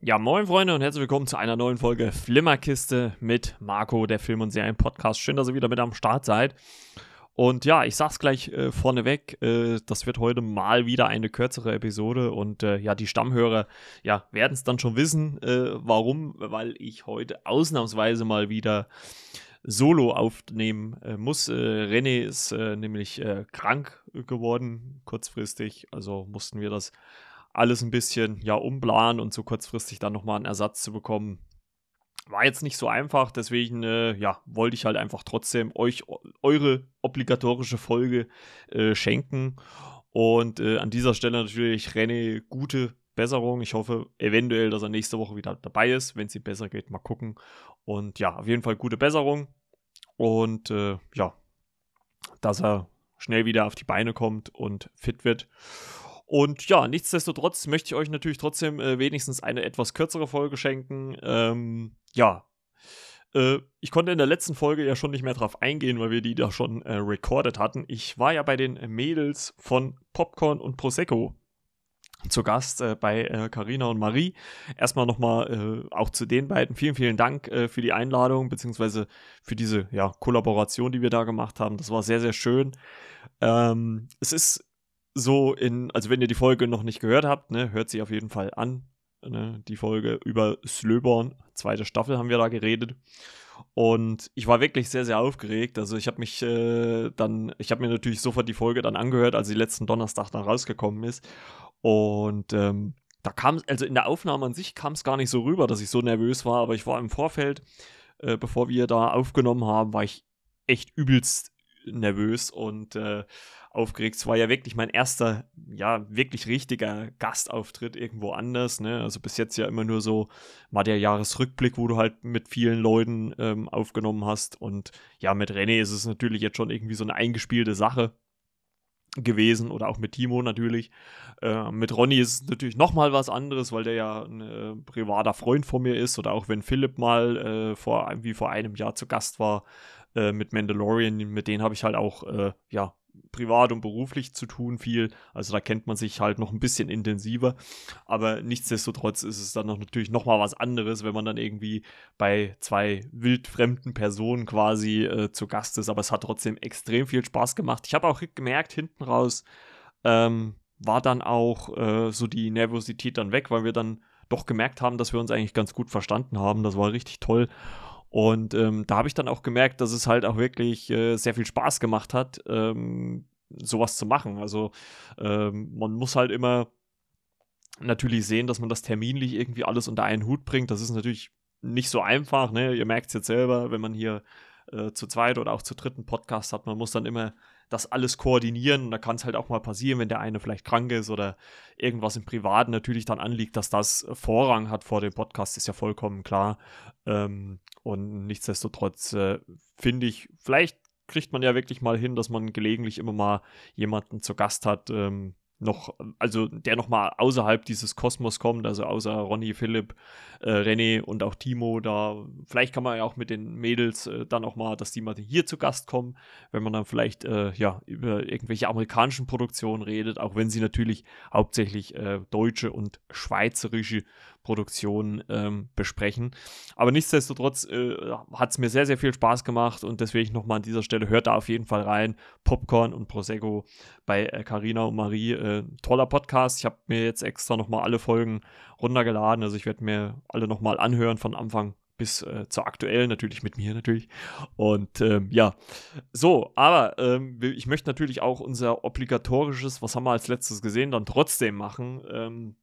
Ja, moin Freunde und herzlich willkommen zu einer neuen Folge Flimmerkiste mit Marco, der Film- und Serien-Podcast. Schön, dass ihr wieder mit am Start seid. Und ja, ich sag's gleich äh, vorneweg, äh, das wird heute mal wieder eine kürzere Episode und äh, ja, die Stammhörer ja, werden es dann schon wissen, äh, warum, weil ich heute ausnahmsweise mal wieder Solo aufnehmen äh, muss. Äh, René ist nämlich krank geworden, kurzfristig, also mussten wir das alles ein bisschen ja umplanen und so kurzfristig dann nochmal einen Ersatz zu bekommen. War jetzt nicht so einfach, deswegen äh, ja, wollte ich halt einfach trotzdem euch eure obligatorische Folge äh, schenken. Und äh, an dieser Stelle natürlich René gute Besserung. Ich hoffe eventuell, dass er nächste Woche wieder dabei ist. Wenn es ihm besser geht, mal gucken. Und ja, auf jeden Fall gute Besserung. Und äh, ja, dass er schnell wieder auf die Beine kommt und fit wird. Und ja, nichtsdestotrotz möchte ich euch natürlich trotzdem äh, wenigstens eine etwas kürzere Folge schenken. Ähm, ja, äh, ich konnte in der letzten Folge ja schon nicht mehr drauf eingehen, weil wir die da schon äh, recorded hatten. Ich war ja bei den Mädels von Popcorn und Prosecco zu Gast äh, bei Karina äh, und Marie. Erstmal nochmal äh, auch zu den beiden vielen, vielen Dank äh, für die Einladung, beziehungsweise für diese ja, Kollaboration, die wir da gemacht haben. Das war sehr, sehr schön. Ähm, es ist so in, also wenn ihr die Folge noch nicht gehört habt, ne, hört sie auf jeden Fall an. Ne, die Folge über Slöborn, zweite Staffel haben wir da geredet. Und ich war wirklich sehr, sehr aufgeregt. Also ich habe mich äh, dann, ich habe mir natürlich sofort die Folge dann angehört, als sie letzten Donnerstag dann rausgekommen ist. Und ähm, da kam, also in der Aufnahme an sich kam es gar nicht so rüber, dass ich so nervös war, aber ich war im Vorfeld, äh, bevor wir da aufgenommen haben, war ich echt übelst nervös und äh, aufgeregt. Es war ja wirklich mein erster, ja, wirklich richtiger Gastauftritt irgendwo anders. Ne? Also bis jetzt ja immer nur so mal der Jahresrückblick, wo du halt mit vielen Leuten ähm, aufgenommen hast. Und ja, mit René ist es natürlich jetzt schon irgendwie so eine eingespielte Sache gewesen oder auch mit Timo natürlich. Äh, mit Ronny ist es natürlich nochmal was anderes, weil der ja ein äh, privater Freund von mir ist oder auch wenn Philipp mal äh, vor, wie vor einem Jahr zu Gast war äh, mit Mandalorian, mit denen habe ich halt auch äh, ja privat und beruflich zu tun viel. Also da kennt man sich halt noch ein bisschen intensiver. Aber nichtsdestotrotz ist es dann noch natürlich noch mal was anderes, wenn man dann irgendwie bei zwei wildfremden Personen quasi äh, zu Gast ist. Aber es hat trotzdem extrem viel Spaß gemacht. Ich habe auch gemerkt, hinten raus ähm, war dann auch äh, so die Nervosität dann weg, weil wir dann doch gemerkt haben, dass wir uns eigentlich ganz gut verstanden haben. Das war richtig toll. Und ähm, da habe ich dann auch gemerkt, dass es halt auch wirklich äh, sehr viel Spaß gemacht hat, ähm, sowas zu machen. Also ähm, man muss halt immer natürlich sehen, dass man das terminlich irgendwie alles unter einen Hut bringt. Das ist natürlich nicht so einfach. Ne? Ihr merkt es jetzt selber, wenn man hier äh, zu zweit oder auch zu dritten Podcast hat. Man muss dann immer das alles koordinieren. Und da kann es halt auch mal passieren, wenn der eine vielleicht krank ist oder irgendwas im Privaten natürlich dann anliegt, dass das Vorrang hat vor dem Podcast, ist ja vollkommen klar. Ähm, und nichtsdestotrotz äh, finde ich, vielleicht kriegt man ja wirklich mal hin, dass man gelegentlich immer mal jemanden zu Gast hat, ähm, noch, also der nochmal außerhalb dieses Kosmos kommt, also außer Ronny, Philipp, äh, René und auch Timo, da. Vielleicht kann man ja auch mit den Mädels äh, dann auch mal, dass die mal hier zu Gast kommen, wenn man dann vielleicht äh, ja über irgendwelche amerikanischen Produktionen redet, auch wenn sie natürlich hauptsächlich äh, deutsche und schweizerische Produktionen ähm, besprechen. Aber nichtsdestotrotz äh, hat es mir sehr, sehr viel Spaß gemacht und deswegen nochmal an dieser Stelle hört da auf jeden Fall rein. Popcorn und Prosecco bei Carina äh, und Marie. Äh, toller Podcast. Ich habe mir jetzt extra nochmal alle Folgen runtergeladen. Also ich werde mir alle nochmal anhören von Anfang bis äh, zur aktuellen, natürlich mit mir natürlich. Und ähm, ja, so, aber ähm, ich möchte natürlich auch unser obligatorisches, was haben wir als letztes gesehen, dann trotzdem machen. Ähm,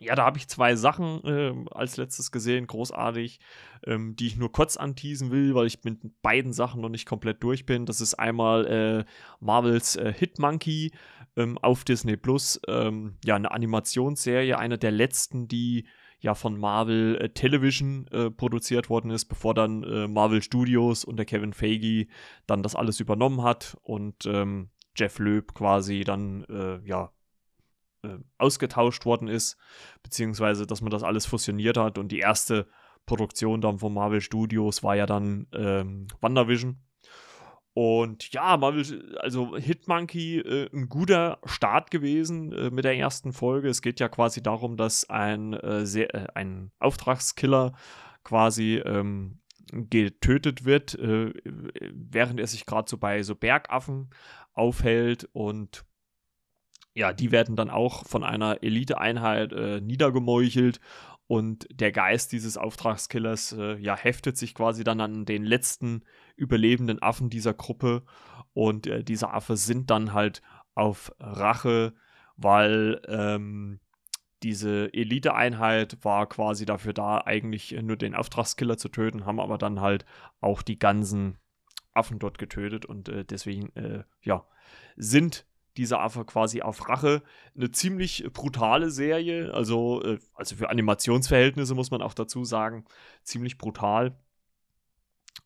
ja, da habe ich zwei Sachen äh, als letztes gesehen, großartig, ähm, die ich nur kurz anteasen will, weil ich mit beiden Sachen noch nicht komplett durch bin. Das ist einmal äh, Marvels äh, Hitmonkey ähm, auf Disney Plus, ähm, ja, eine Animationsserie, eine der letzten, die ja von Marvel äh, Television äh, produziert worden ist, bevor dann äh, Marvel Studios und der Kevin Feige dann das alles übernommen hat und ähm, Jeff Loeb quasi dann ja äh, ausgetauscht worden ist, beziehungsweise dass man das alles fusioniert hat und die erste Produktion dann von Marvel Studios war ja dann ähm, WandaVision. Und ja, will, also Hitmonkey, äh, ein guter Start gewesen äh, mit der ersten Folge. Es geht ja quasi darum, dass ein, äh, sehr, äh, ein Auftragskiller quasi ähm, getötet wird, äh, während er sich gerade so bei so Bergaffen aufhält und ja, die werden dann auch von einer Eliteeinheit äh, niedergemeuchelt und der Geist dieses Auftragskillers äh, ja, heftet sich quasi dann an den letzten überlebenden Affen dieser Gruppe. Und äh, diese Affe sind dann halt auf Rache, weil ähm, diese Eliteeinheit war quasi dafür da, eigentlich nur den Auftragskiller zu töten, haben aber dann halt auch die ganzen Affen dort getötet und äh, deswegen, äh, ja, sind dieser Affe quasi auf Rache. Eine ziemlich brutale Serie, also, äh, also für Animationsverhältnisse muss man auch dazu sagen, ziemlich brutal.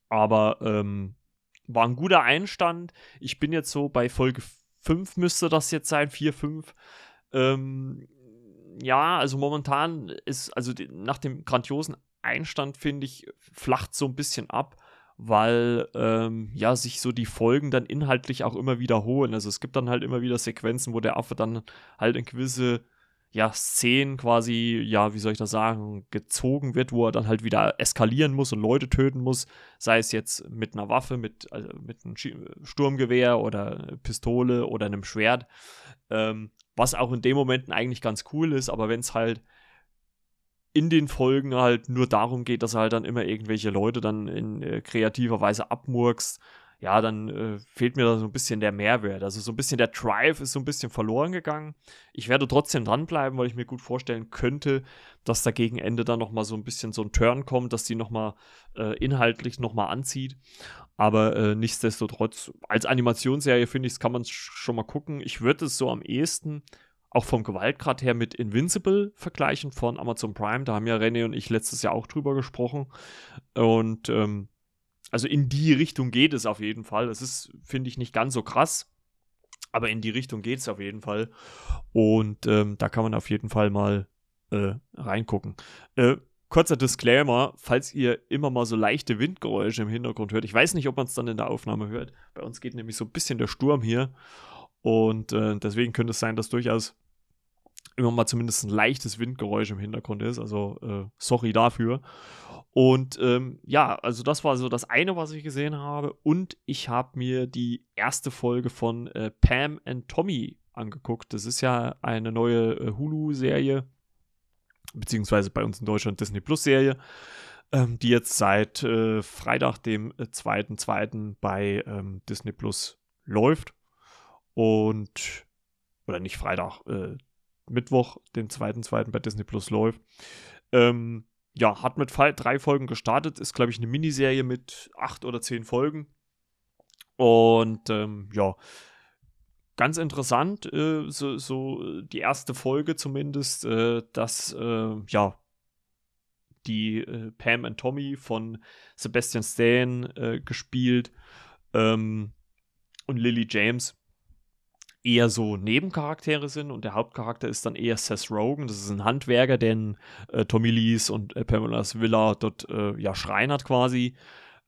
Aber ähm, war ein guter Einstand. Ich bin jetzt so bei Folge 5 müsste das jetzt sein, 4, 5. Ähm, ja, also momentan ist, also die, nach dem grandiosen Einstand, finde ich, flacht so ein bisschen ab weil ähm, ja sich so die Folgen dann inhaltlich auch immer wiederholen. Also es gibt dann halt immer wieder Sequenzen, wo der Affe dann halt in gewisse ja, Szenen quasi, ja, wie soll ich das sagen, gezogen wird, wo er dann halt wieder eskalieren muss und Leute töten muss, sei es jetzt mit einer Waffe, mit, also mit einem Sturmgewehr oder Pistole oder einem Schwert, ähm, was auch in den Momenten eigentlich ganz cool ist, aber wenn es halt in den Folgen halt nur darum geht, dass er halt dann immer irgendwelche Leute dann in äh, kreativer Weise abmurkst, ja, dann äh, fehlt mir da so ein bisschen der Mehrwert. Also so ein bisschen der Drive ist so ein bisschen verloren gegangen. Ich werde trotzdem dranbleiben, weil ich mir gut vorstellen könnte, dass da gegen Ende dann nochmal so ein bisschen so ein Turn kommt, dass die nochmal äh, inhaltlich nochmal anzieht. Aber äh, nichtsdestotrotz, als Animationsserie finde ich, kann man schon mal gucken. Ich würde es so am ehesten auch vom Gewaltgrad her mit Invincible vergleichen von Amazon Prime. Da haben ja René und ich letztes Jahr auch drüber gesprochen. Und ähm, also in die Richtung geht es auf jeden Fall. Es ist, finde ich, nicht ganz so krass. Aber in die Richtung geht es auf jeden Fall. Und ähm, da kann man auf jeden Fall mal äh, reingucken. Äh, kurzer Disclaimer, falls ihr immer mal so leichte Windgeräusche im Hintergrund hört. Ich weiß nicht, ob man es dann in der Aufnahme hört. Bei uns geht nämlich so ein bisschen der Sturm hier. Und äh, deswegen könnte es sein, dass durchaus immer mal zumindest ein leichtes Windgeräusch im Hintergrund ist. Also äh, sorry dafür. Und ähm, ja, also das war so das eine, was ich gesehen habe. Und ich habe mir die erste Folge von äh, Pam and Tommy angeguckt. Das ist ja eine neue äh, Hulu-Serie, beziehungsweise bei uns in Deutschland Disney Plus-Serie, ähm, die jetzt seit äh, Freitag, dem 2.2. Äh, bei ähm, Disney Plus läuft. Und, oder nicht Freitag, äh, Mittwoch, den 2.2. bei Disney Plus läuft. Ähm, ja, hat mit drei Folgen gestartet, ist, glaube ich, eine Miniserie mit acht oder zehn Folgen. Und ähm, ja, ganz interessant, äh, so, so, die erste Folge zumindest, äh, dass äh, ja die äh, Pam und Tommy von Sebastian Stan äh, gespielt ähm, und Lily James eher so Nebencharaktere sind und der Hauptcharakter ist dann eher Seth Rogen. Das ist ein Handwerker, den äh, Tommy Lees und äh, Pamela's Villa dort äh, ja schreinert quasi.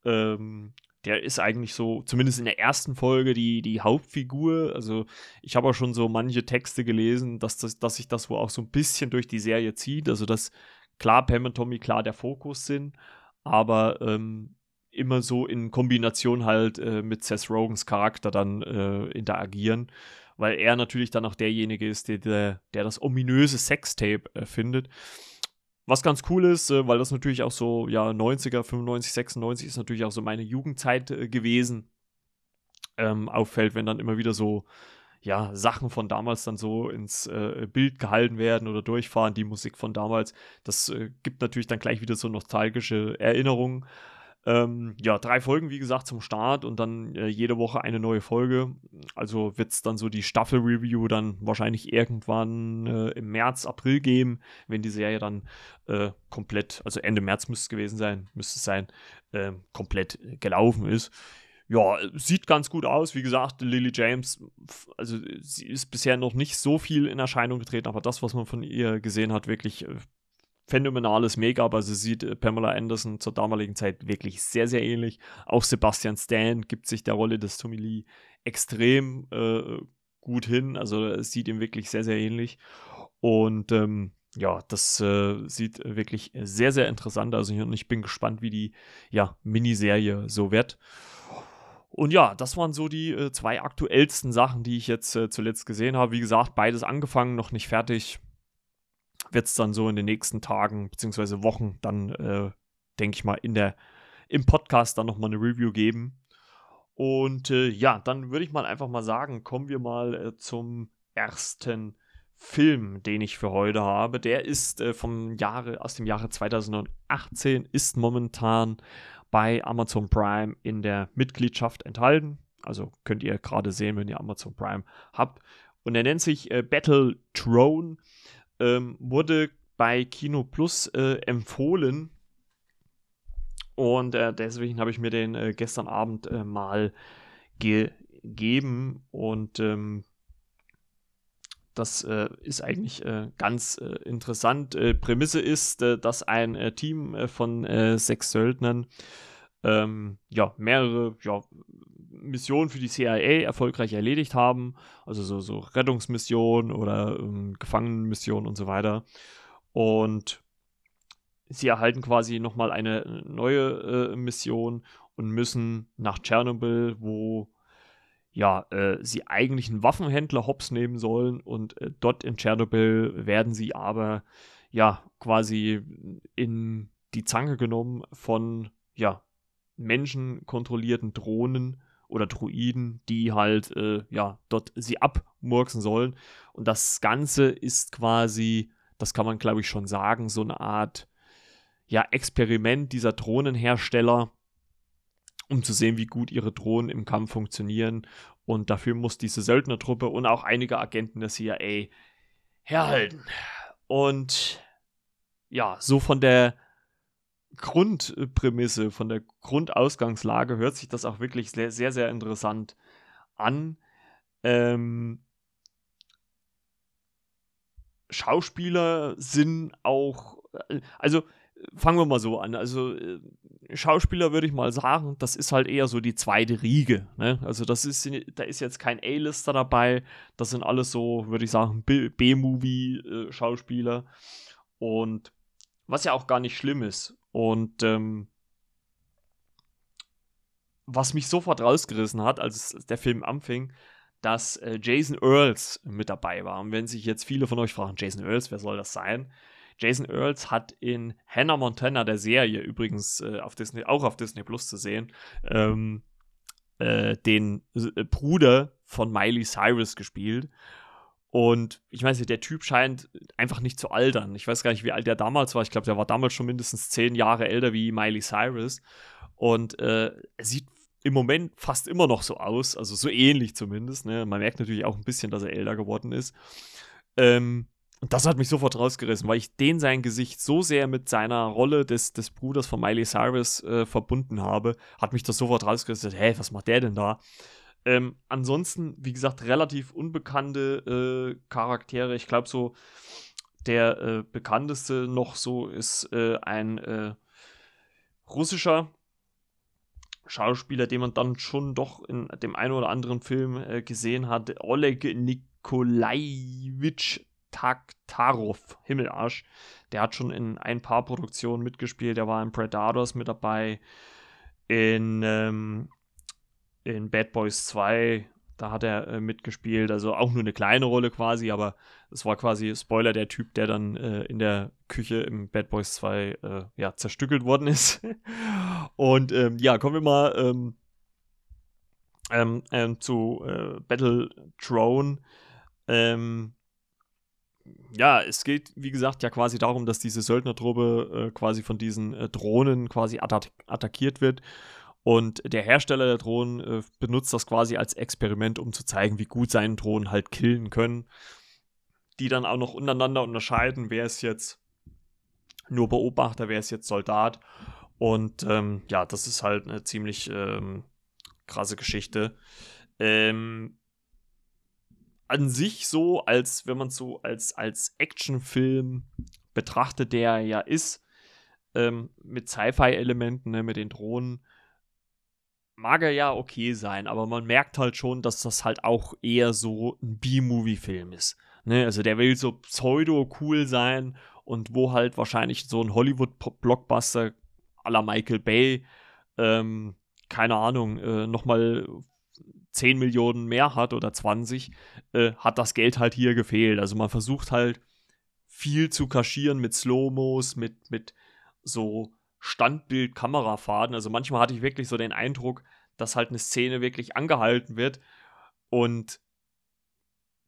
Ähm, der ist eigentlich so, zumindest in der ersten Folge, die, die Hauptfigur. Also ich habe auch schon so manche Texte gelesen, dass, das, dass sich das wohl auch so ein bisschen durch die Serie zieht. Also dass klar Pam und Tommy klar der Fokus sind, aber ähm, immer so in Kombination halt äh, mit Seth Rogans Charakter dann äh, interagieren weil er natürlich dann auch derjenige ist, der, der, der das ominöse Sextape äh, findet. Was ganz cool ist, äh, weil das natürlich auch so, ja, 90er, 95, 96 ist natürlich auch so meine Jugendzeit äh, gewesen. Ähm, auffällt, wenn dann immer wieder so, ja, Sachen von damals dann so ins äh, Bild gehalten werden oder durchfahren, die Musik von damals. Das äh, gibt natürlich dann gleich wieder so nostalgische Erinnerungen. Ähm, ja, drei Folgen, wie gesagt, zum Start und dann äh, jede Woche eine neue Folge. Also wird es dann so die Staffel-Review dann wahrscheinlich irgendwann äh, im März, April geben, wenn die Serie dann äh, komplett, also Ende März müsste es gewesen sein, müsste es sein, ähm, komplett gelaufen ist. Ja, sieht ganz gut aus. Wie gesagt, Lily James, also sie ist bisher noch nicht so viel in Erscheinung getreten, aber das, was man von ihr gesehen hat, wirklich äh, phänomenales Make-up. Also sieht äh, Pamela Anderson zur damaligen Zeit wirklich sehr, sehr ähnlich. Auch Sebastian Stan gibt sich der Rolle des Tommy Lee extrem äh, gut hin. Also es sieht ihm wirklich sehr, sehr ähnlich. Und ähm, ja, das äh, sieht wirklich sehr, sehr interessant aus. Und ich bin gespannt, wie die ja, Miniserie so wird. Und ja, das waren so die äh, zwei aktuellsten Sachen, die ich jetzt äh, zuletzt gesehen habe. Wie gesagt, beides angefangen, noch nicht fertig. Wird es dann so in den nächsten Tagen bzw. Wochen dann, äh, denke ich mal, in der, im Podcast dann nochmal eine Review geben. Und äh, ja, dann würde ich mal einfach mal sagen, kommen wir mal äh, zum ersten Film, den ich für heute habe. Der ist äh, vom Jahre, aus dem Jahre 2018, ist momentan bei Amazon Prime in der Mitgliedschaft enthalten. Also könnt ihr gerade sehen, wenn ihr Amazon Prime habt. Und er nennt sich äh, Battle Throne. Ähm, wurde bei Kino Plus äh, empfohlen. Und äh, deswegen habe ich mir den äh, gestern Abend äh, mal gegeben. Und ähm, das äh, ist eigentlich äh, ganz interessant. Prämisse ist, dass ein Team von sechs Söldnern ähm, ja, mehrere ja, Missionen für die CIA erfolgreich erledigt haben. Also so, so Rettungsmissionen oder ähm, Gefangenenmissionen und so weiter. Und sie erhalten quasi nochmal eine neue Mission und müssen nach Tschernobyl, wo ja, äh, sie eigentlich einen Waffenhändler hops nehmen sollen und äh, dort in Tschernobyl werden sie aber ja quasi in die Zange genommen von ja menschenkontrollierten Drohnen oder Druiden, die halt äh, ja dort sie abmurksen sollen und das Ganze ist quasi, das kann man glaube ich schon sagen, so eine Art ja Experiment dieser Drohnenhersteller um zu sehen, wie gut ihre Drohnen im Kampf funktionieren. Und dafür muss diese Söldnertruppe und auch einige Agenten der CIA herhalten. Und ja, so von der Grundprämisse, von der Grundausgangslage hört sich das auch wirklich sehr, sehr, sehr interessant an. Ähm, Schauspieler sind auch, äh, also fangen wir mal so an. Also äh, Schauspieler würde ich mal sagen, das ist halt eher so die zweite Riege. Ne? Also das ist, da ist jetzt kein A-Lister dabei. Das sind alles so, würde ich sagen, B-Movie-Schauspieler. Und was ja auch gar nicht schlimm ist. Und ähm, was mich sofort rausgerissen hat, als der Film anfing, dass äh, Jason Earls mit dabei war. Und wenn sich jetzt viele von euch fragen, Jason Earls, wer soll das sein? Jason Earls hat in Hannah Montana, der Serie, übrigens äh, auf Disney, auch auf Disney Plus zu sehen, ähm, äh, den äh, Bruder von Miley Cyrus gespielt. Und ich weiß nicht, der Typ scheint einfach nicht zu altern. Ich weiß gar nicht, wie alt der damals war. Ich glaube, der war damals schon mindestens zehn Jahre älter wie Miley Cyrus. Und äh, er sieht im Moment fast immer noch so aus, also so ähnlich zumindest. Ne? Man merkt natürlich auch ein bisschen, dass er älter geworden ist. Ähm, und das hat mich sofort rausgerissen, weil ich den sein Gesicht so sehr mit seiner Rolle des, des Bruders von Miley Cyrus äh, verbunden habe, hat mich das sofort rausgerissen. Hä, was macht der denn da? Ähm, ansonsten, wie gesagt, relativ unbekannte äh, Charaktere. Ich glaube, so der äh, bekannteste noch so ist äh, ein äh, russischer Schauspieler, den man dann schon doch in dem einen oder anderen Film äh, gesehen hat. Oleg Nikolajewitsch Taktarov, Himmelarsch. Der hat schon in ein paar Produktionen mitgespielt. Der war in Predators mit dabei. In, ähm, in Bad Boys 2, da hat er äh, mitgespielt. Also auch nur eine kleine Rolle quasi, aber es war quasi, Spoiler, der Typ, der dann äh, in der Küche im Bad Boys 2 äh, ja, zerstückelt worden ist. Und ähm, ja, kommen wir mal ähm, ähm, ähm zu äh, Battle Throne. Ähm, ja, es geht, wie gesagt, ja quasi darum, dass diese Söldnertruppe äh, quasi von diesen äh, Drohnen quasi attack attackiert wird. Und der Hersteller der Drohnen äh, benutzt das quasi als Experiment, um zu zeigen, wie gut seine Drohnen halt killen können. Die dann auch noch untereinander unterscheiden, wer ist jetzt nur Beobachter, wer ist jetzt Soldat. Und ähm, ja, das ist halt eine ziemlich ähm, krasse Geschichte. Ähm, an sich so, als wenn man so als, als Actionfilm betrachtet, der ja ist, ähm, mit Sci-Fi-Elementen, ne, mit den Drohnen, mag er ja okay sein, aber man merkt halt schon, dass das halt auch eher so ein B-Movie-Film ist. Ne? Also der will so pseudo-cool sein und wo halt wahrscheinlich so ein Hollywood-Blockbuster à la Michael Bay, ähm, keine Ahnung, äh, nochmal 10 Millionen mehr hat oder 20, äh, hat das Geld halt hier gefehlt. Also man versucht halt viel zu kaschieren mit Slow-Mos, mit, mit so Standbild-Kamerafaden. Also manchmal hatte ich wirklich so den Eindruck, dass halt eine Szene wirklich angehalten wird und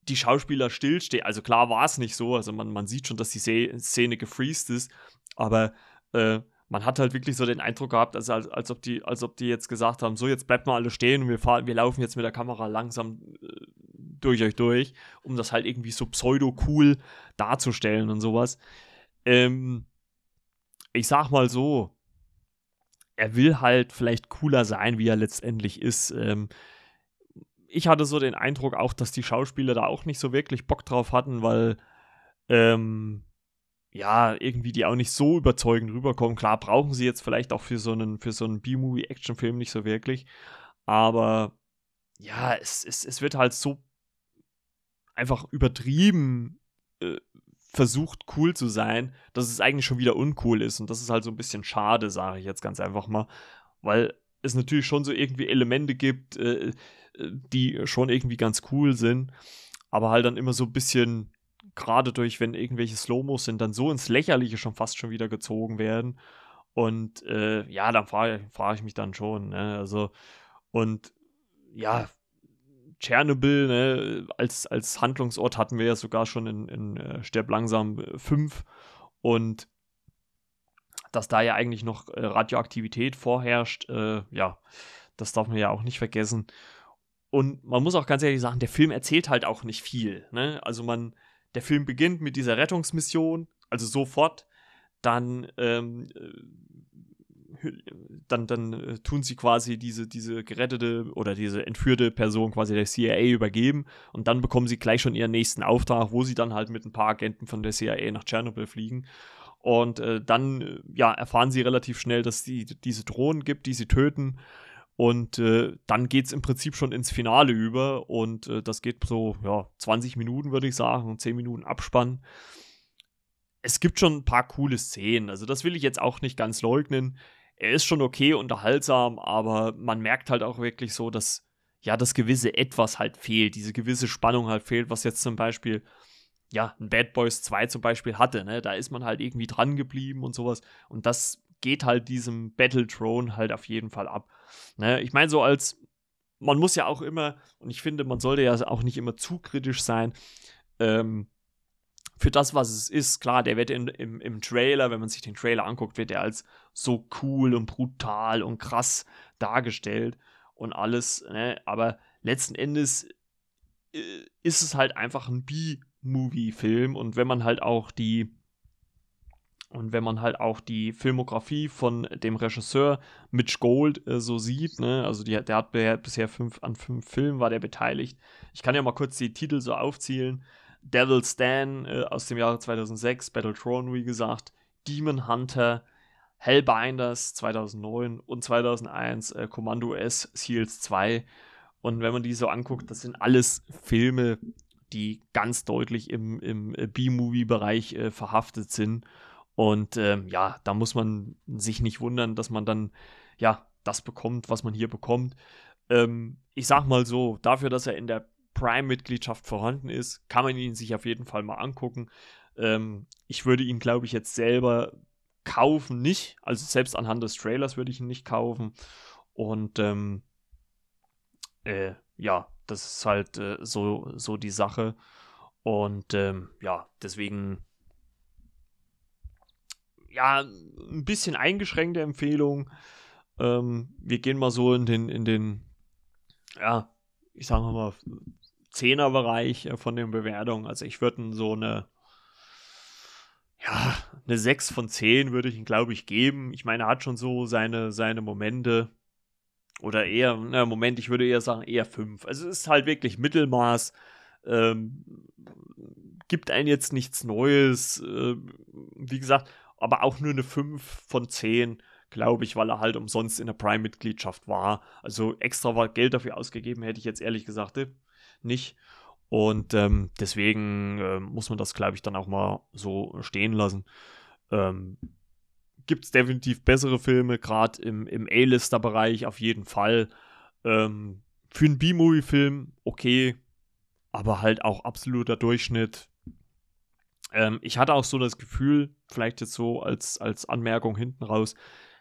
die Schauspieler stillstehen. Also klar war es nicht so, also man, man sieht schon, dass die Szene gefreezed ist, aber äh, man hat halt wirklich so den Eindruck gehabt, also als, als, ob die, als ob die jetzt gesagt haben, so jetzt bleibt mal alle stehen und wir fahren, wir laufen jetzt mit der Kamera langsam äh, durch euch durch, um das halt irgendwie so pseudo-cool darzustellen und sowas. Ähm, ich sag mal so, er will halt vielleicht cooler sein, wie er letztendlich ist. Ähm, ich hatte so den Eindruck auch, dass die Schauspieler da auch nicht so wirklich Bock drauf hatten, weil ähm, ja, irgendwie die auch nicht so überzeugend rüberkommen. Klar, brauchen sie jetzt vielleicht auch für so einen, so einen B-Movie-Action-Film nicht so wirklich. Aber ja, es, es, es wird halt so einfach übertrieben äh, versucht, cool zu sein, dass es eigentlich schon wieder uncool ist. Und das ist halt so ein bisschen schade, sage ich jetzt ganz einfach mal. Weil es natürlich schon so irgendwie Elemente gibt, äh, die schon irgendwie ganz cool sind, aber halt dann immer so ein bisschen, gerade durch, wenn irgendwelche Slow-Mos sind, dann so ins Lächerliche schon fast schon wieder gezogen werden. Und äh, ja, dann frage frag ich mich dann schon, ne? Also, und ja, Tschernobyl, ne, als, als Handlungsort hatten wir ja sogar schon in, in äh, Sterb langsam 5 und dass da ja eigentlich noch äh, Radioaktivität vorherrscht, äh, ja, das darf man ja auch nicht vergessen. Und man muss auch ganz ehrlich sagen, der Film erzählt halt auch nicht viel. Ne? Also man, der Film beginnt mit dieser Rettungsmission, also sofort. Dann, ähm, äh, dann, dann äh, tun sie quasi diese, diese gerettete oder diese entführte Person quasi der CIA übergeben und dann bekommen sie gleich schon ihren nächsten Auftrag, wo sie dann halt mit ein paar Agenten von der CIA nach Tschernobyl fliegen. Und äh, dann äh, ja, erfahren sie relativ schnell, dass es die, diese Drohnen gibt, die sie töten. Und äh, dann geht es im Prinzip schon ins Finale über und äh, das geht so, ja, 20 Minuten würde ich sagen und 10 Minuten Abspann. Es gibt schon ein paar coole Szenen, also das will ich jetzt auch nicht ganz leugnen. Er ist schon okay unterhaltsam, aber man merkt halt auch wirklich so, dass ja das gewisse Etwas halt fehlt, diese gewisse Spannung halt fehlt, was jetzt zum Beispiel ja, ein Bad Boys 2 zum Beispiel hatte, ne? Da ist man halt irgendwie dran geblieben und sowas. Und das geht halt diesem Battle Throne halt auf jeden Fall ab. Ne? Ich meine, so als, man muss ja auch immer, und ich finde, man sollte ja auch nicht immer zu kritisch sein, ähm, für das, was es ist, klar, der wird in, im, im Trailer, wenn man sich den Trailer anguckt, wird er als so cool und brutal und krass dargestellt und alles, ne? aber letzten Endes äh, ist es halt einfach ein B-Movie-Film und wenn man halt auch die und wenn man halt auch die Filmografie von dem Regisseur Mitch Gold äh, so sieht, ne, also die, der hat bisher fünf, an fünf Filmen war der beteiligt. Ich kann ja mal kurz die Titel so aufzählen. Devil Stan äh, aus dem Jahre 2006, Battletron, wie gesagt, Demon Hunter, Hellbinders 2009 und 2001 äh, Commando S, Seals 2. Und wenn man die so anguckt, das sind alles Filme, die ganz deutlich im, im äh, B-Movie-Bereich äh, verhaftet sind. Und ähm, ja, da muss man sich nicht wundern, dass man dann ja das bekommt, was man hier bekommt. Ähm, ich sag mal so, dafür, dass er in der Prime-Mitgliedschaft vorhanden ist, kann man ihn sich auf jeden Fall mal angucken. Ähm, ich würde ihn, glaube ich, jetzt selber kaufen nicht. Also selbst anhand des Trailers würde ich ihn nicht kaufen. Und ähm, äh, ja, das ist halt äh, so, so die Sache. Und ähm, ja, deswegen ja, ein bisschen eingeschränkte Empfehlung. Ähm, wir gehen mal so in den, in den, ja, ich sage mal, Zehner-Bereich äh, von den Bewertungen. Also ich würde so eine, ja, eine 6 von 10 würde ich ihm, glaube ich, geben. Ich meine, er hat schon so seine, seine Momente. Oder eher, na, Moment, ich würde eher sagen, eher 5. Also es ist halt wirklich Mittelmaß. Ähm, gibt einen jetzt nichts Neues. Äh, wie gesagt, aber auch nur eine 5 von 10, glaube ich, weil er halt umsonst in der Prime-Mitgliedschaft war. Also extra Geld dafür ausgegeben hätte ich jetzt ehrlich gesagt nicht. Und ähm, deswegen äh, muss man das, glaube ich, dann auch mal so stehen lassen. Ähm, Gibt es definitiv bessere Filme, gerade im, im A-Lister-Bereich auf jeden Fall. Ähm, für einen B-Movie-Film okay, aber halt auch absoluter Durchschnitt. Ähm, ich hatte auch so das Gefühl, vielleicht jetzt so als, als Anmerkung hinten raus,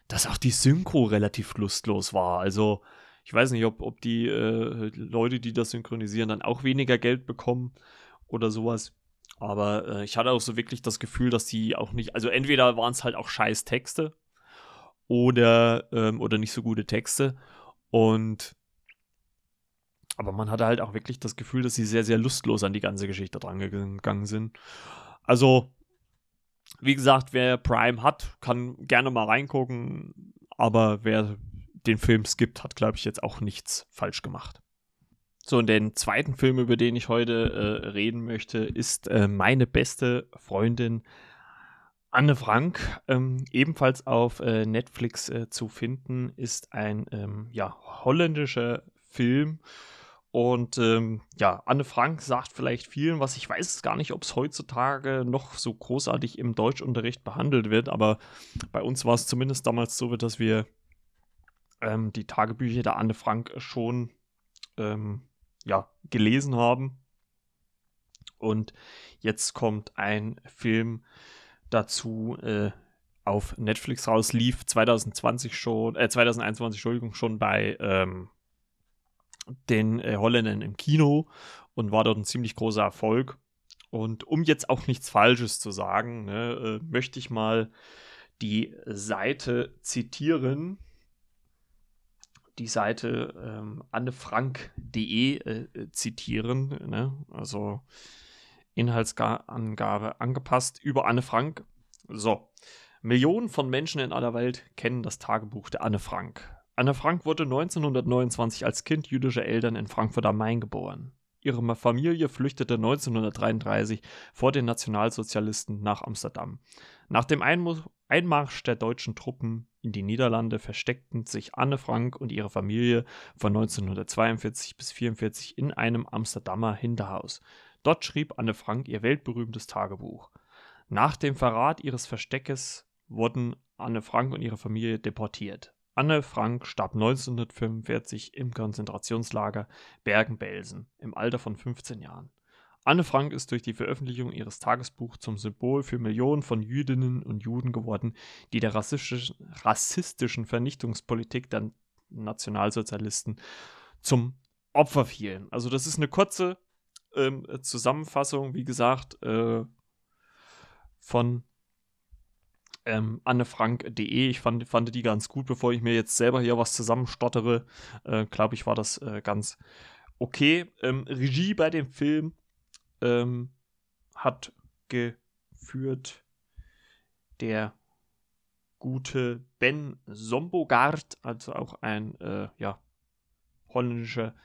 dass auch die Synchro relativ lustlos war. Also ich weiß nicht, ob, ob die äh, Leute, die das synchronisieren, dann auch weniger Geld bekommen oder sowas. Aber äh, ich hatte auch so wirklich das Gefühl, dass die auch nicht, also entweder waren es halt auch scheiß Texte oder, ähm, oder nicht so gute Texte. Und aber man hatte halt auch wirklich das Gefühl, dass sie sehr, sehr lustlos an die ganze Geschichte dran gegangen sind. Also, wie gesagt, wer Prime hat, kann gerne mal reingucken. Aber wer den Film skippt, hat, glaube ich, jetzt auch nichts falsch gemacht. So, und den zweiten Film, über den ich heute äh, reden möchte, ist äh, meine beste Freundin Anne Frank. Ähm, ebenfalls auf äh, Netflix äh, zu finden, ist ein ähm, ja, holländischer Film. Und ähm, ja, Anne Frank sagt vielleicht vielen was. Ich weiß gar nicht, ob es heutzutage noch so großartig im Deutschunterricht behandelt wird, aber bei uns war es zumindest damals so, dass wir ähm, die Tagebücher der Anne Frank schon ähm, ja, gelesen haben. Und jetzt kommt ein Film dazu äh, auf Netflix raus, lief 2020 schon, äh, 2021, Entschuldigung, schon bei ähm, den äh, Holländern im Kino und war dort ein ziemlich großer Erfolg. Und um jetzt auch nichts Falsches zu sagen, ne, äh, möchte ich mal die Seite zitieren, die Seite ähm, annefrank.de äh, zitieren, ne? also Inhaltsangabe angepasst über Anne Frank. So, Millionen von Menschen in aller Welt kennen das Tagebuch der Anne Frank. Anne Frank wurde 1929 als Kind jüdischer Eltern in Frankfurt am Main geboren. Ihre Familie flüchtete 1933 vor den Nationalsozialisten nach Amsterdam. Nach dem Einmarsch der deutschen Truppen in die Niederlande versteckten sich Anne Frank und ihre Familie von 1942 bis 1944 in einem Amsterdamer Hinterhaus. Dort schrieb Anne Frank ihr weltberühmtes Tagebuch. Nach dem Verrat ihres Versteckes wurden Anne Frank und ihre Familie deportiert. Anne Frank starb 1945 im Konzentrationslager Bergen-Belsen im Alter von 15 Jahren. Anne Frank ist durch die Veröffentlichung ihres Tagesbuchs zum Symbol für Millionen von Jüdinnen und Juden geworden, die der rassistischen, Vernichtungspolitik der Nationalsozialisten zum Opfer fielen. Also das ist eine kurze ähm, Zusammenfassung, wie gesagt, äh, von ähm, annefrank.de. Ich fand, fand die ganz gut, bevor ich mir jetzt selber hier was zusammenstottere. Äh, Glaube ich, war das äh, ganz okay. Ähm, Regie bei dem Film ähm, hat geführt der gute Ben Sombogard, also auch ein äh, ja, holländischer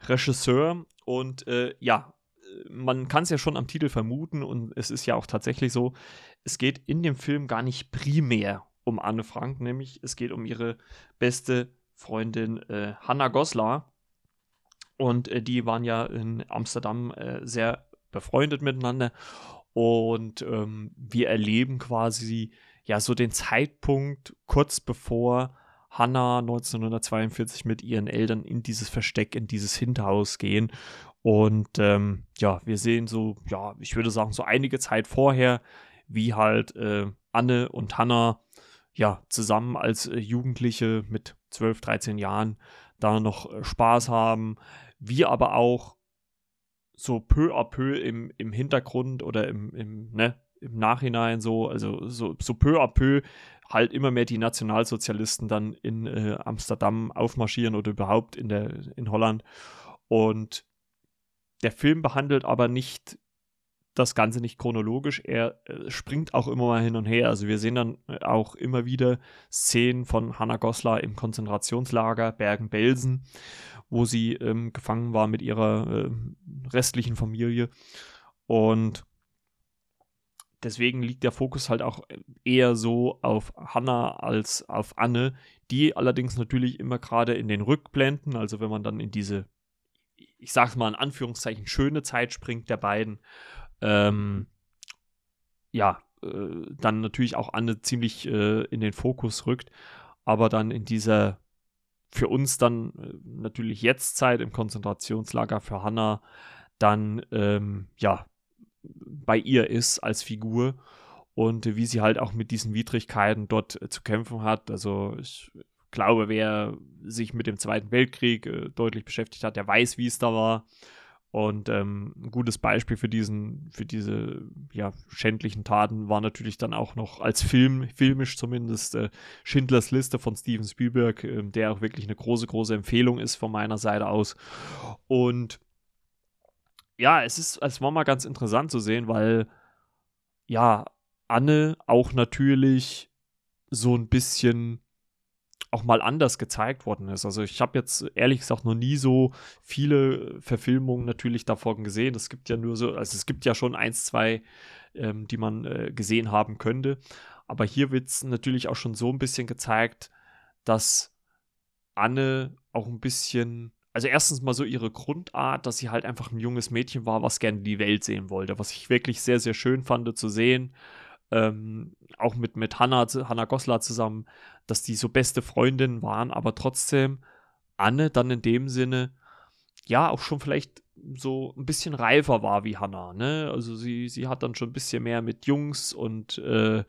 Regisseur. Und äh, ja, man kann es ja schon am Titel vermuten und es ist ja auch tatsächlich so, es geht in dem Film gar nicht primär um Anne Frank, nämlich es geht um ihre beste Freundin äh, Hannah Goslar. Und äh, die waren ja in Amsterdam äh, sehr befreundet miteinander. Und ähm, wir erleben quasi ja so den Zeitpunkt kurz bevor Hannah 1942 mit ihren Eltern in dieses Versteck, in dieses Hinterhaus gehen. Und ähm, ja, wir sehen so, ja, ich würde sagen, so einige Zeit vorher, wie halt äh, Anne und Hannah ja zusammen als äh, Jugendliche mit 12, 13 Jahren da noch äh, Spaß haben, wir aber auch so peu à peu im, im Hintergrund oder im, im, ne, im Nachhinein so, also so, so peu à peu halt immer mehr die Nationalsozialisten dann in äh, Amsterdam aufmarschieren oder überhaupt in der in Holland. Und der Film behandelt aber nicht das Ganze nicht chronologisch. Er äh, springt auch immer mal hin und her. Also wir sehen dann äh, auch immer wieder Szenen von Hannah Goslar im Konzentrationslager Bergen-Belsen wo sie ähm, gefangen war mit ihrer äh, restlichen Familie. Und deswegen liegt der Fokus halt auch eher so auf Hannah als auf Anne, die allerdings natürlich immer gerade in den Rückblenden, also wenn man dann in diese, ich sag's mal in Anführungszeichen, schöne Zeit springt der beiden, ähm, ja, äh, dann natürlich auch Anne ziemlich äh, in den Fokus rückt, aber dann in dieser für uns dann äh, natürlich jetzt Zeit im Konzentrationslager für Hannah dann ähm, ja bei ihr ist als Figur und wie sie halt auch mit diesen Widrigkeiten dort äh, zu kämpfen hat. Also ich glaube, wer sich mit dem Zweiten Weltkrieg äh, deutlich beschäftigt hat, der weiß, wie es da war. Und ähm, ein gutes Beispiel für diesen, für diese ja, schändlichen Taten war natürlich dann auch noch als Film, filmisch zumindest, äh, Schindlers Liste von Steven Spielberg, äh, der auch wirklich eine große, große Empfehlung ist von meiner Seite aus. Und ja, es ist als Mama ganz interessant zu sehen, weil ja, Anne auch natürlich so ein bisschen auch mal anders gezeigt worden ist. Also ich habe jetzt ehrlich gesagt noch nie so viele Verfilmungen natürlich davon gesehen. Es gibt ja nur so, also es gibt ja schon eins, zwei, ähm, die man äh, gesehen haben könnte. Aber hier wird es natürlich auch schon so ein bisschen gezeigt, dass Anne auch ein bisschen also erstens mal so ihre Grundart, dass sie halt einfach ein junges Mädchen war, was gerne die Welt sehen wollte, was ich wirklich sehr, sehr schön fand zu sehen. Ähm, auch mit, mit Hannah, Hannah Goslar zusammen, dass die so beste Freundinnen waren, aber trotzdem Anne dann in dem Sinne, ja, auch schon vielleicht so ein bisschen reifer war wie Hannah, ne? Also sie, sie hat dann schon ein bisschen mehr mit Jungs und äh,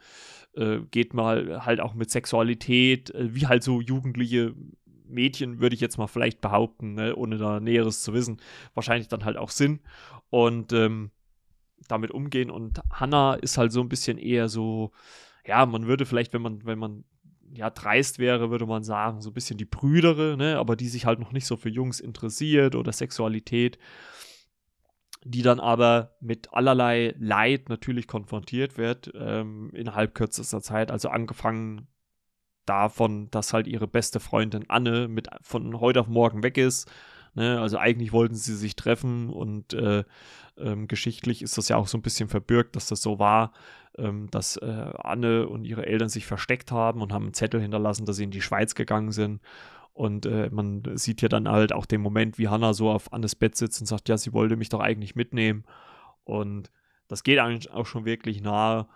äh, geht mal halt auch mit Sexualität, äh, wie halt so Jugendliche Mädchen, würde ich jetzt mal vielleicht behaupten, ne, ohne da Näheres zu wissen, wahrscheinlich dann halt auch Sinn. Und ähm, damit umgehen. Und Hannah ist halt so ein bisschen eher so, ja, man würde vielleicht, wenn man, wenn man ja dreist wäre, würde man sagen, so ein bisschen die Brüdere, ne, aber die sich halt noch nicht so für Jungs interessiert oder Sexualität die dann aber mit allerlei Leid natürlich konfrontiert wird ähm, innerhalb kürzester Zeit. Also angefangen davon, dass halt ihre beste Freundin Anne mit von heute auf morgen weg ist. Ne? Also eigentlich wollten sie sich treffen und äh, ähm, geschichtlich ist das ja auch so ein bisschen verbürgt, dass das so war, ähm, dass äh, Anne und ihre Eltern sich versteckt haben und haben einen Zettel hinterlassen, dass sie in die Schweiz gegangen sind. Und äh, man sieht ja dann halt auch den Moment, wie Hannah so auf Annes Bett sitzt und sagt, ja, sie wollte mich doch eigentlich mitnehmen. Und das geht eigentlich auch schon wirklich nahe.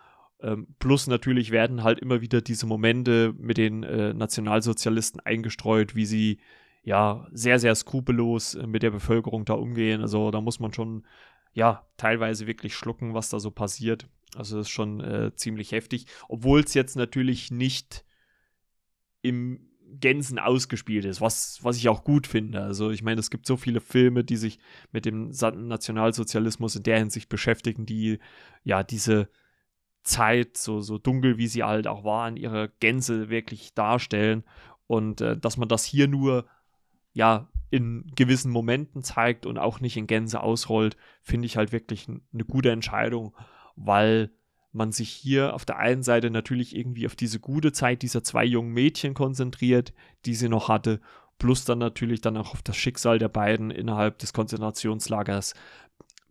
Ähm, plus natürlich werden halt immer wieder diese Momente mit den äh, Nationalsozialisten eingestreut, wie sie ja sehr, sehr skrupellos äh, mit der Bevölkerung da umgehen. Also da muss man schon ja teilweise wirklich schlucken, was da so passiert. Also das ist schon äh, ziemlich heftig, obwohl es jetzt natürlich nicht im Gänzen ausgespielt ist, was, was ich auch gut finde. Also ich meine, es gibt so viele Filme, die sich mit dem Nationalsozialismus in der Hinsicht beschäftigen, die ja diese Zeit, so, so dunkel wie sie halt auch war, in ihrer Gänze wirklich darstellen. Und äh, dass man das hier nur, ja, in gewissen Momenten zeigt und auch nicht in Gänze ausrollt, finde ich halt wirklich eine gute Entscheidung, weil man sich hier auf der einen Seite natürlich irgendwie auf diese gute Zeit dieser zwei jungen Mädchen konzentriert, die sie noch hatte, plus dann natürlich dann auch auf das Schicksal der beiden innerhalb des Konzentrationslagers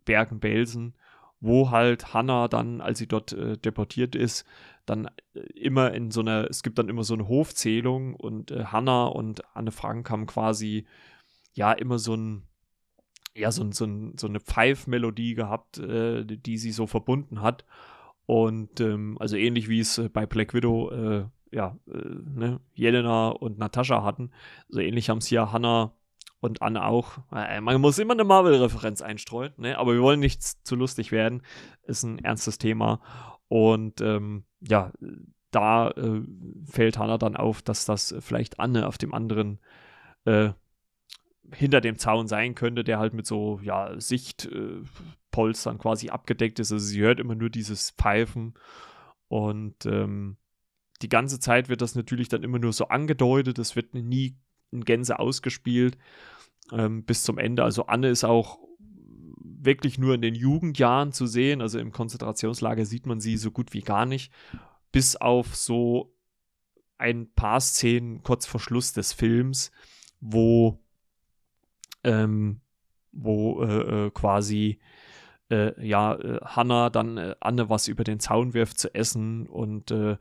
Bergen-Belsen wo halt Hannah dann, als sie dort äh, deportiert ist, dann äh, immer in so einer, es gibt dann immer so eine Hofzählung und äh, Hannah und Anne Frank haben quasi ja immer so ein, ja, so, so, so eine Pfeifmelodie gehabt, äh, die sie so verbunden hat. Und ähm, also ähnlich wie es äh, bei Black Widow, äh, ja, äh, ne, Jelena und Natascha hatten, so ähnlich haben es hier Hannah und Anne auch. Äh, man muss immer eine Marvel-Referenz einstreuen, ne? aber wir wollen nicht zu lustig werden. Ist ein ernstes Thema. Und ähm, ja, da äh, fällt Hannah dann auf, dass das vielleicht Anne auf dem anderen äh, hinter dem Zaun sein könnte, der halt mit so ja, Sichtpolstern äh, quasi abgedeckt ist. Also sie hört immer nur dieses Pfeifen und ähm, die ganze Zeit wird das natürlich dann immer nur so angedeutet. Es wird nie in Gänze ausgespielt ähm, bis zum Ende. Also Anne ist auch wirklich nur in den Jugendjahren zu sehen. Also im Konzentrationslager sieht man sie so gut wie gar nicht. Bis auf so ein paar Szenen kurz vor Schluss des Films, wo ähm, wo äh, äh quasi äh, ja, äh, Hannah dann äh, Anne was über den Zaun wirft zu essen und äh,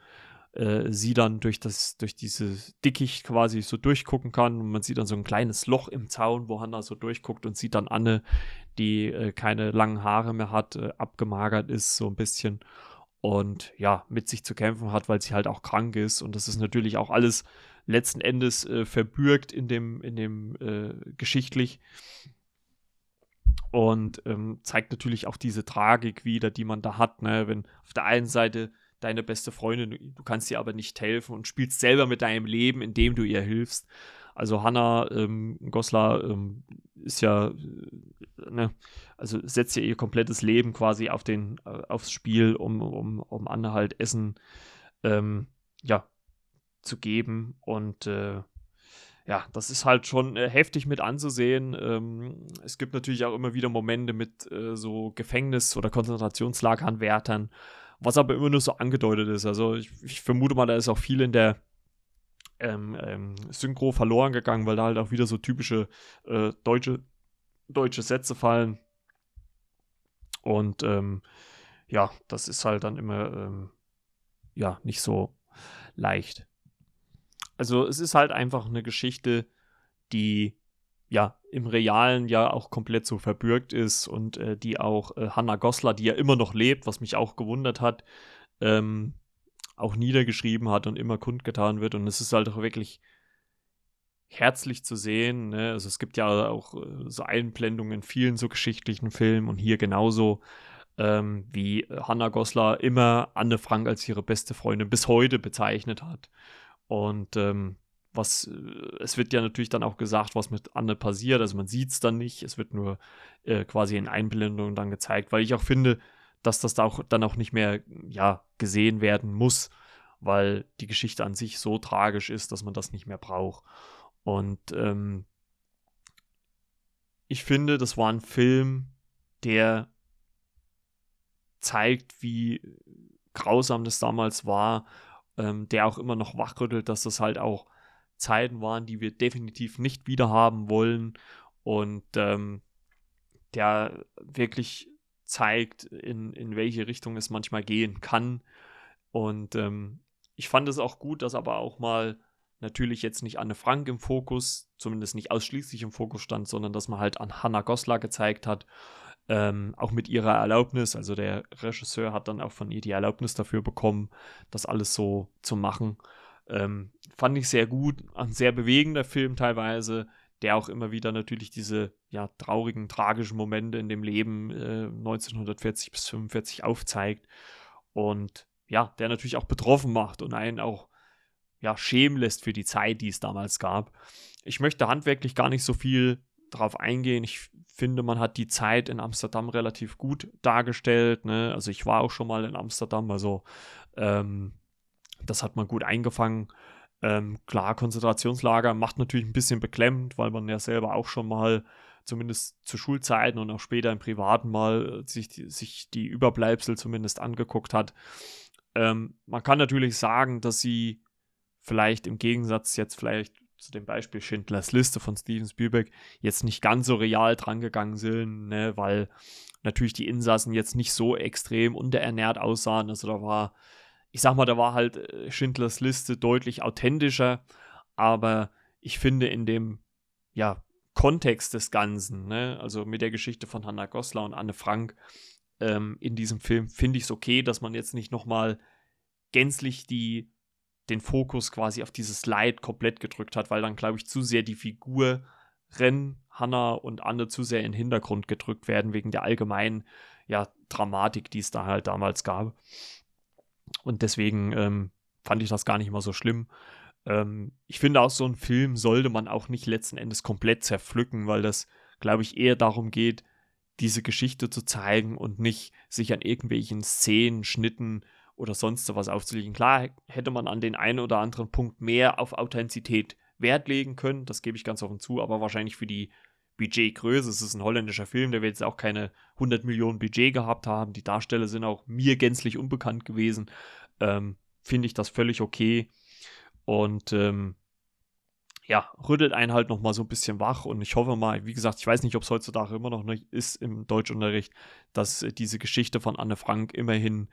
äh, sie dann durch das, durch diese Dickicht quasi so durchgucken kann. Und man sieht dann so ein kleines Loch im Zaun, wo Hannah so durchguckt und sieht dann Anne, die äh, keine langen Haare mehr hat, äh, abgemagert ist, so ein bisschen. Und ja, mit sich zu kämpfen hat, weil sie halt auch krank ist. Und das ist natürlich auch alles letzten Endes äh, verbürgt in dem, in dem äh, geschichtlich. Und ähm, zeigt natürlich auch diese Tragik wieder, die man da hat, ne? wenn auf der einen Seite deine beste Freundin, du kannst ihr aber nicht helfen und spielst selber mit deinem Leben, indem du ihr hilfst. Also Hannah ähm, Goslar ähm, ist ja, äh, ne, also setzt ja ihr komplettes Leben quasi auf den, äh, aufs Spiel, um, um, um Anne halt Essen ähm, ja, zu geben. Und äh, ja, das ist halt schon äh, heftig mit anzusehen. Ähm, es gibt natürlich auch immer wieder Momente mit äh, so Gefängnis- oder Konzentrationslageranwärtern, was aber immer nur so angedeutet ist. Also ich, ich vermute mal, da ist auch viel in der ähm, ähm, Synchro verloren gegangen, weil da halt auch wieder so typische äh, deutsche, deutsche Sätze fallen. Und ähm, ja, das ist halt dann immer ähm, ja nicht so leicht. Also es ist halt einfach eine Geschichte, die ja im Realen ja auch komplett so verbürgt ist und äh, die auch äh, Hannah Goslar, die ja immer noch lebt, was mich auch gewundert hat, ähm, auch niedergeschrieben hat und immer kundgetan wird. Und es ist halt auch wirklich herzlich zu sehen. Ne? Also es gibt ja auch äh, so Einblendungen in vielen so geschichtlichen Filmen und hier genauso, ähm, wie Hannah Goslar immer Anne Frank als ihre beste Freundin bis heute bezeichnet hat. Und ähm, was, äh, es wird ja natürlich dann auch gesagt, was mit Anne passiert. Also man sieht es dann nicht, es wird nur äh, quasi in Einblendungen dann gezeigt, weil ich auch finde, dass das da auch dann auch nicht mehr ja, gesehen werden muss, weil die Geschichte an sich so tragisch ist, dass man das nicht mehr braucht. Und ähm, ich finde, das war ein Film, der zeigt, wie grausam das damals war, ähm, der auch immer noch wachrüttelt, dass das halt auch Zeiten waren, die wir definitiv nicht wieder haben wollen und ähm, der wirklich zeigt, in, in welche Richtung es manchmal gehen kann. Und ähm, ich fand es auch gut, dass aber auch mal natürlich jetzt nicht Anne Frank im Fokus, zumindest nicht ausschließlich im Fokus stand, sondern dass man halt an Hannah Goslar gezeigt hat, ähm, auch mit ihrer Erlaubnis. Also der Regisseur hat dann auch von ihr die Erlaubnis dafür bekommen, das alles so zu machen. Ähm, fand ich sehr gut, ein sehr bewegender Film teilweise, der auch immer wieder natürlich diese ja, traurigen, tragischen Momente in dem Leben äh, 1940 bis 45 aufzeigt und ja, der natürlich auch betroffen macht und einen auch ja, schämen lässt für die Zeit, die es damals gab. Ich möchte handwerklich gar nicht so viel darauf eingehen. Ich finde, man hat die Zeit in Amsterdam relativ gut dargestellt. Ne? Also ich war auch schon mal in Amsterdam, also ähm, das hat man gut eingefangen. Ähm, klar, Konzentrationslager macht natürlich ein bisschen beklemmt, weil man ja selber auch schon mal, zumindest zu Schulzeiten und auch später im Privaten mal, äh, sich, sich die Überbleibsel zumindest angeguckt hat. Ähm, man kann natürlich sagen, dass sie vielleicht im Gegensatz jetzt vielleicht zu dem Beispiel Schindlers Liste von Steven Spielberg jetzt nicht ganz so real drangegangen sind, ne, weil natürlich die Insassen jetzt nicht so extrem unterernährt aussahen. Also da war ich sag mal, da war halt äh, Schindlers Liste deutlich authentischer, aber ich finde in dem, ja, Kontext des Ganzen, ne, also mit der Geschichte von Hannah Goslar und Anne Frank ähm, in diesem Film, finde ich es okay, dass man jetzt nicht nochmal gänzlich die, den Fokus quasi auf dieses Leid komplett gedrückt hat, weil dann, glaube ich, zu sehr die Figur Ren, Hannah und Anne zu sehr in den Hintergrund gedrückt werden, wegen der allgemeinen, ja, Dramatik, die es da halt damals gab. Und deswegen ähm, fand ich das gar nicht mal so schlimm. Ähm, ich finde auch so einen Film sollte man auch nicht letzten Endes komplett zerpflücken, weil das, glaube ich, eher darum geht, diese Geschichte zu zeigen und nicht sich an irgendwelchen Szenen, Schnitten oder sonst was aufzulegen. Klar hätte man an den einen oder anderen Punkt mehr auf Authentizität Wert legen können, das gebe ich ganz offen zu, aber wahrscheinlich für die Budgetgröße. Es ist ein holländischer Film, der wird jetzt auch keine 100 Millionen Budget gehabt haben. Die Darsteller sind auch mir gänzlich unbekannt gewesen. Ähm, Finde ich das völlig okay. Und ähm, ja, rüttelt einen halt nochmal so ein bisschen wach und ich hoffe mal, wie gesagt, ich weiß nicht, ob es heutzutage immer noch ist im Deutschunterricht, dass äh, diese Geschichte von Anne Frank immerhin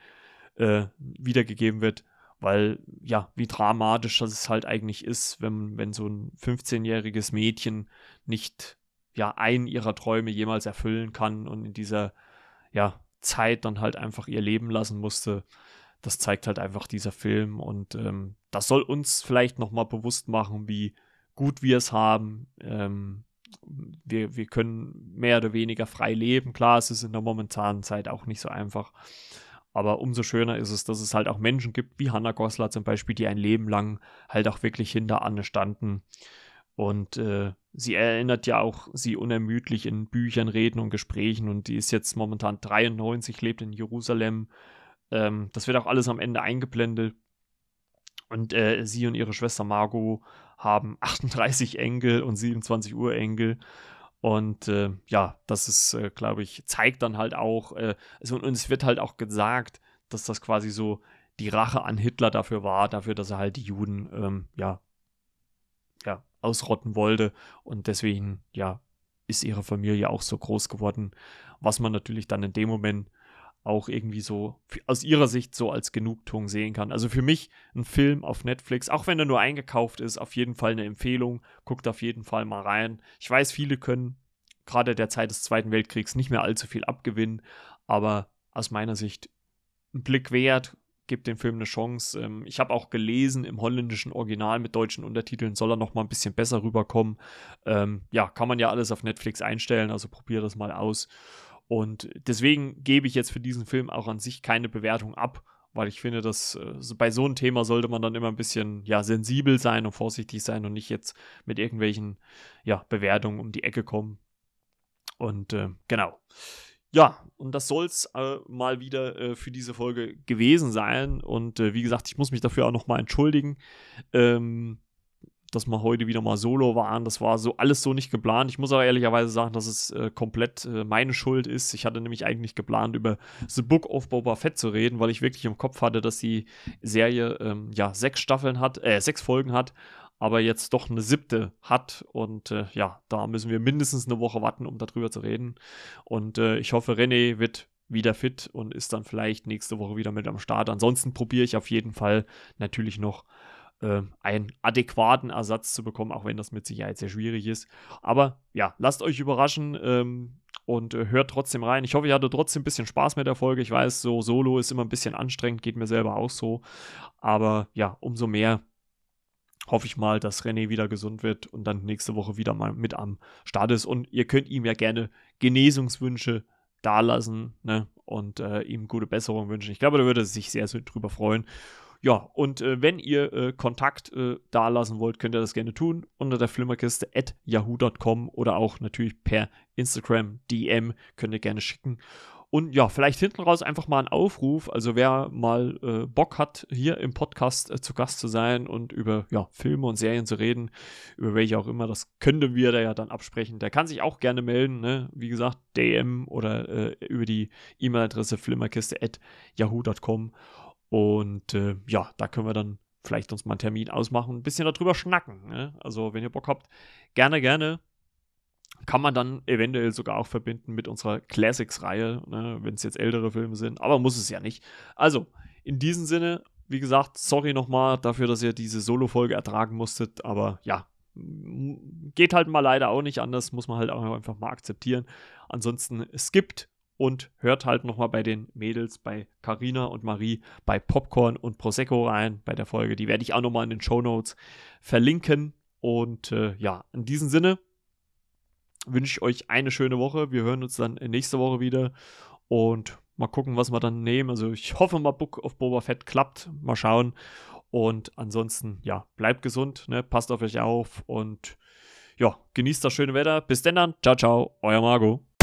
äh, wiedergegeben wird, weil ja, wie dramatisch das halt eigentlich ist, wenn, wenn so ein 15-jähriges Mädchen nicht ja einen ihrer Träume jemals erfüllen kann und in dieser ja, Zeit dann halt einfach ihr Leben lassen musste. Das zeigt halt einfach dieser Film und ähm, das soll uns vielleicht nochmal bewusst machen, wie gut wir es haben. Ähm, wir, wir können mehr oder weniger frei leben. Klar, es ist in der momentanen Zeit auch nicht so einfach. Aber umso schöner ist es, dass es halt auch Menschen gibt, wie Hannah Goslar zum Beispiel, die ein Leben lang halt auch wirklich hinter Anne standen. Und äh, sie erinnert ja auch sie unermüdlich in Büchern, Reden und Gesprächen. Und die ist jetzt momentan 93, lebt in Jerusalem. Ähm, das wird auch alles am Ende eingeblendet. Und äh, sie und ihre Schwester Margot haben 38 Enkel und 27 Urenkel. Und äh, ja, das ist, äh, glaube ich, zeigt dann halt auch, also, und es wird halt auch gesagt, dass das quasi so die Rache an Hitler dafür war, dafür, dass er halt die Juden, ähm, ja, ausrotten wollte. Und deswegen, ja, ist ihre Familie auch so groß geworden, was man natürlich dann in dem Moment auch irgendwie so aus ihrer Sicht so als Genugtuung sehen kann. Also für mich ein Film auf Netflix, auch wenn er nur eingekauft ist, auf jeden Fall eine Empfehlung. Guckt auf jeden Fall mal rein. Ich weiß, viele können gerade der Zeit des Zweiten Weltkriegs nicht mehr allzu viel abgewinnen, aber aus meiner Sicht ein Blick wert. Gibt dem Film eine Chance. Ähm, ich habe auch gelesen, im holländischen Original mit deutschen Untertiteln soll er noch mal ein bisschen besser rüberkommen. Ähm, ja, kann man ja alles auf Netflix einstellen, also probier das mal aus. Und deswegen gebe ich jetzt für diesen Film auch an sich keine Bewertung ab, weil ich finde, dass äh, bei so einem Thema sollte man dann immer ein bisschen ja, sensibel sein und vorsichtig sein und nicht jetzt mit irgendwelchen ja, Bewertungen um die Ecke kommen. Und äh, genau. Ja, und das soll es äh, mal wieder äh, für diese Folge gewesen sein. Und äh, wie gesagt, ich muss mich dafür auch nochmal entschuldigen. Ähm, dass wir heute wieder mal solo waren. Das war so alles so nicht geplant. Ich muss aber ehrlicherweise sagen, dass es äh, komplett äh, meine Schuld ist. Ich hatte nämlich eigentlich geplant, über The Book of Boba Fett zu reden, weil ich wirklich im Kopf hatte, dass die Serie ähm, ja sechs Staffeln hat, äh, sechs Folgen hat, aber jetzt doch eine siebte hat. Und äh, ja, da müssen wir mindestens eine Woche warten, um darüber zu reden. Und äh, ich hoffe, René wird wieder fit und ist dann vielleicht nächste Woche wieder mit am Start. Ansonsten probiere ich auf jeden Fall natürlich noch äh, einen adäquaten Ersatz zu bekommen, auch wenn das mit Sicherheit sehr schwierig ist. Aber ja, lasst euch überraschen ähm, und äh, hört trotzdem rein. Ich hoffe, ihr hattet trotzdem ein bisschen Spaß mit der Folge. Ich weiß, so Solo ist immer ein bisschen anstrengend, geht mir selber auch so. Aber ja, umso mehr hoffe ich mal, dass René wieder gesund wird und dann nächste Woche wieder mal mit am Start ist. Und ihr könnt ihm ja gerne Genesungswünsche dalassen ne? und äh, ihm gute Besserung wünschen. Ich glaube, da würde er sich sehr, sehr drüber freuen. Ja, und äh, wenn ihr äh, Kontakt äh, da lassen wollt, könnt ihr das gerne tun unter der Flimmerkiste at yahoo.com oder auch natürlich per Instagram DM könnt ihr gerne schicken. Und ja, vielleicht hinten raus einfach mal ein Aufruf. Also wer mal äh, Bock hat, hier im Podcast äh, zu Gast zu sein und über ja, Filme und Serien zu reden, über welche auch immer, das könnten wir da ja dann absprechen. Der kann sich auch gerne melden, ne? wie gesagt, DM oder äh, über die E-Mail-Adresse flimmerkiste.yahoo.com. Und äh, ja, da können wir dann vielleicht uns mal einen Termin ausmachen, ein bisschen darüber schnacken. Ne? Also, wenn ihr Bock habt, gerne, gerne. Kann man dann eventuell sogar auch verbinden mit unserer Classics-Reihe, ne? wenn es jetzt ältere Filme sind, aber muss es ja nicht. Also, in diesem Sinne, wie gesagt, sorry nochmal dafür, dass ihr diese Solo-Folge ertragen musstet, aber ja, geht halt mal leider auch nicht anders, muss man halt auch einfach mal akzeptieren. Ansonsten, gibt und hört halt nochmal bei den Mädels, bei Carina und Marie, bei Popcorn und Prosecco rein bei der Folge. Die werde ich auch nochmal in den Show Notes verlinken. Und äh, ja, in diesem Sinne wünsche ich euch eine schöne Woche. Wir hören uns dann nächste Woche wieder und mal gucken, was wir dann nehmen. Also ich hoffe mal, Book of Boba Fett klappt. Mal schauen. Und ansonsten, ja, bleibt gesund, ne? passt auf euch auf und ja, genießt das schöne Wetter. Bis denn dann. Ciao, ciao, euer Margot.